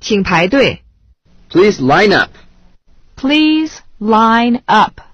请排队。Please line up. Please line up.